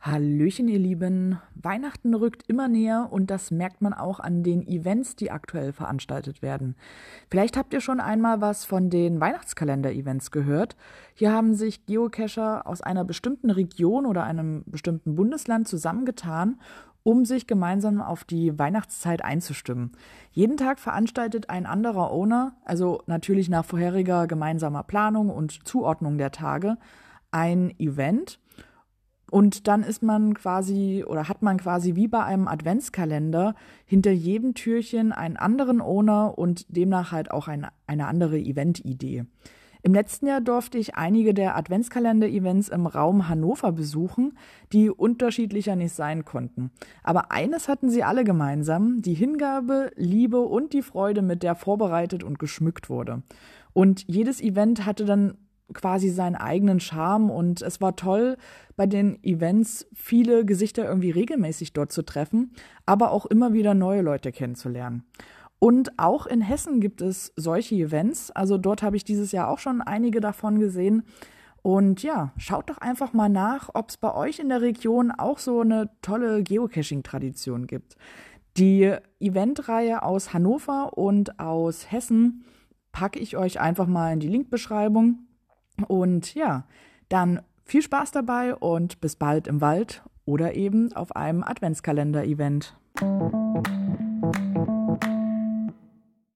Hallöchen, ihr Lieben. Weihnachten rückt immer näher und das merkt man auch an den Events, die aktuell veranstaltet werden. Vielleicht habt ihr schon einmal was von den Weihnachtskalender-Events gehört. Hier haben sich Geocacher aus einer bestimmten Region oder einem bestimmten Bundesland zusammengetan, um sich gemeinsam auf die Weihnachtszeit einzustimmen. Jeden Tag veranstaltet ein anderer Owner, also natürlich nach vorheriger gemeinsamer Planung und Zuordnung der Tage, ein Event und dann ist man quasi oder hat man quasi wie bei einem Adventskalender hinter jedem Türchen einen anderen Owner und demnach halt auch ein, eine andere Event-Idee. Im letzten Jahr durfte ich einige der Adventskalender-Events im Raum Hannover besuchen, die unterschiedlicher nicht sein konnten. Aber eines hatten sie alle gemeinsam, die Hingabe, Liebe und die Freude, mit der vorbereitet und geschmückt wurde. Und jedes Event hatte dann quasi seinen eigenen Charme und es war toll, bei den Events viele Gesichter irgendwie regelmäßig dort zu treffen, aber auch immer wieder neue Leute kennenzulernen. Und auch in Hessen gibt es solche Events. Also dort habe ich dieses Jahr auch schon einige davon gesehen. Und ja, schaut doch einfach mal nach, ob es bei euch in der Region auch so eine tolle Geocaching-Tradition gibt. Die Eventreihe aus Hannover und aus Hessen packe ich euch einfach mal in die Linkbeschreibung. Und ja, dann viel Spaß dabei und bis bald im Wald oder eben auf einem Adventskalender-Event.